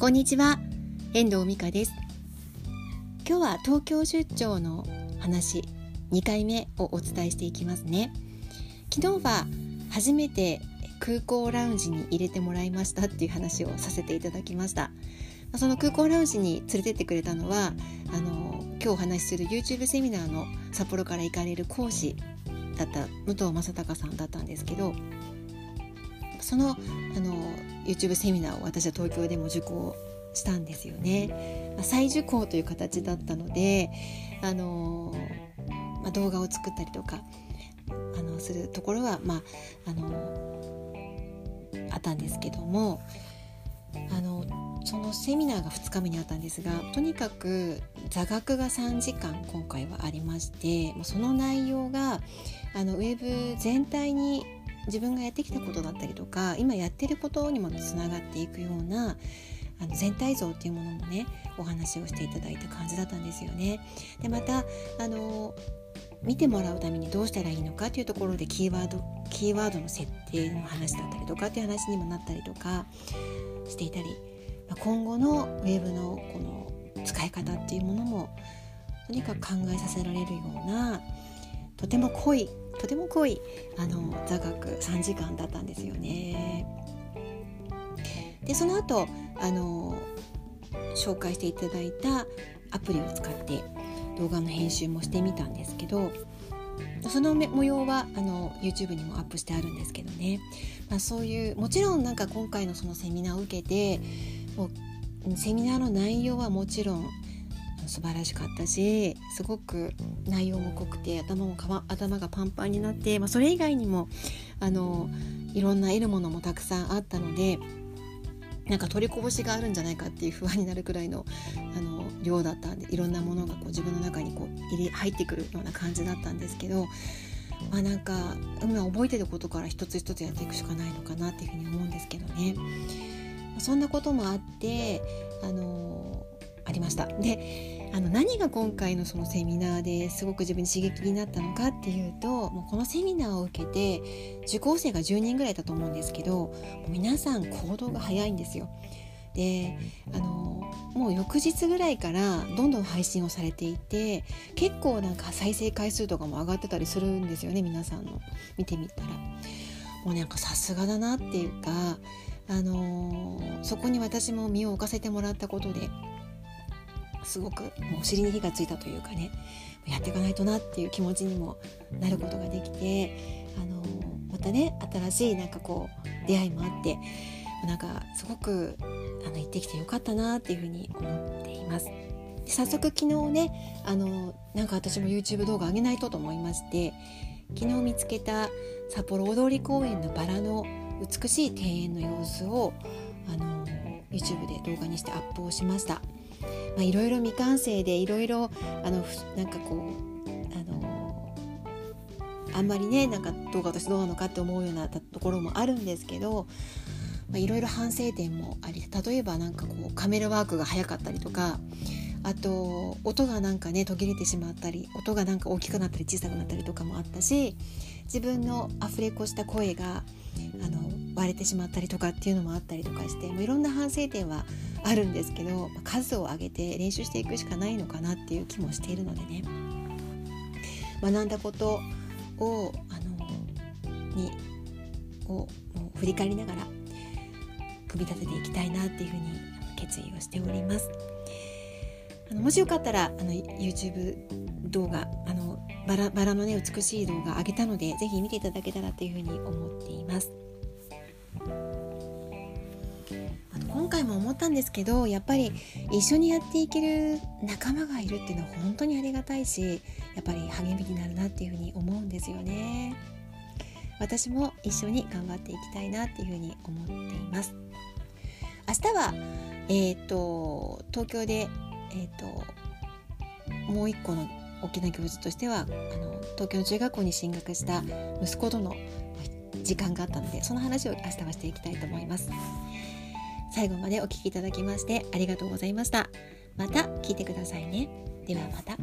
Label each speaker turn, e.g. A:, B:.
A: こんにちは。遠藤美香です。今日は東京出張の話2回目をお伝えしていきますね。昨日は初めて空港ラウンジに入れてもらいましたっていう話をさせていただきました。その空港ラウンジに連れてってくれたのはあの今日お話しする YouTube セミナーの札幌から行かれる講師だった武藤正隆さんだったんですけどそのあの YouTube セミナーを私は東京でも受講したんですよね。まあ、再受講という形だったのであの、まあ、動画を作ったりとかあのするところは、まあ、あのあったんですけどもあのそのセミナーが2日目にあったんですがとにかく座学が3時間今回はありましてその内容があのウェブ全体に自分がやってきたことだったりとか今やってることにもつながっていくようなあの全体像っていうものもねお話をしていただいた感じだったんですよね。でまたあの見てもらうためにどうしたらいいのかというところでキーワードキーワードの設定の話だったりとかっていう話にもなったりとかしていたり、今後のウェブのこの使い方っていうものもとにかく考えさせられるようなとても濃いとても濃いあの座学3時間だったんですよね。でその後あの紹介していただいたアプリを使って動画の編集もしてみたんですけどその模様はあの YouTube にもアップしてあるんですけどね、まあ、そういうもちろんなんか今回のそのセミナーを受けてもうセミナーの内容はもちろん素晴らしかったしすごく内容も濃くて頭も頭がパンパンになって、まあ、それ以外にもあのいろんな得るものもたくさんあったのでなんか取りこぼしがあるんじゃないかっていう不安になるくらいのあの量だったんでいろんなものがこう自分の中にこう入れ入ってくるような感じだったんですけど。まあ、なんか今覚えてることから一つ一つやっていくしかないのかなっていうふうに思うんですけどね。そんなこともあってあのました。であの何が今回のそのセミナーですごく自分に刺激になったのかっていうともうこのセミナーを受けて受講生が10人ぐらいだと思うんですけどもう皆さん行動が早いんですよ。であのもう翌日ぐらいからどんどん配信をされていて結構なんか再生回数とかも上がってたりするんですよね皆さんの見てみたら。もうなんかさすがだなっていうか、あのそこに私も身を置かせてもらったことですごくもうお尻に火がついたというかねやっていかないとなっていう気持ちにもなることができてあのまたね新しいなんかこう出会いもあってなんかすごくあの行ってきてよかったなっていうふうに思っています。早速昨日ねあのなんか私も YouTube 動画上げないとと思いまして昨日見つけた札幌大通公園のバラの美しい庭園の様子をあの YouTube で動画にしてアップをしました。まあ、いろいろ未完成でいろいろあのなんかこうあのあんまりねなんか動画としてどうなのかって思うようなところもあるんですけど、まあ、いろいろ反省点もあり例えばなんかこうカメラワークが早かったりとかあと音がなんかね途切れてしまったり音がなんか大きくなったり小さくなったりとかもあったし自分のアフレコした声があの割れてしまったりとかっていうのもあったりとかしてもういろんな反省点はあるんですけど数を上げて練習していくしかないのかなっていう気もしているのでね学んだことをあのにを振り返りながら組み立てていきたいなっていうふうに決意をしております。あのもしよかったらあの YouTube 動画あのバラバラのね美しい動画上げたのでぜひ見ていただけたらというふうに思っています。今回も思ったんですけどやっぱり一緒にやっていける仲間がいるっていうのは本当にありがたいしやっぱり励みになるなっていうふうに思うんですよね私も一緒に頑張っていきたいなっていうふうに思っています明日はえっ、ー、と東京でえっ、ー、ともう一個の大きな行事としてはあの東京の中学校に進学した息子との時間があったのでその話を明日はしていきたいと思います。最後までお聴きいただきましてありがとうございました。また聞いてくださいね。ではまた。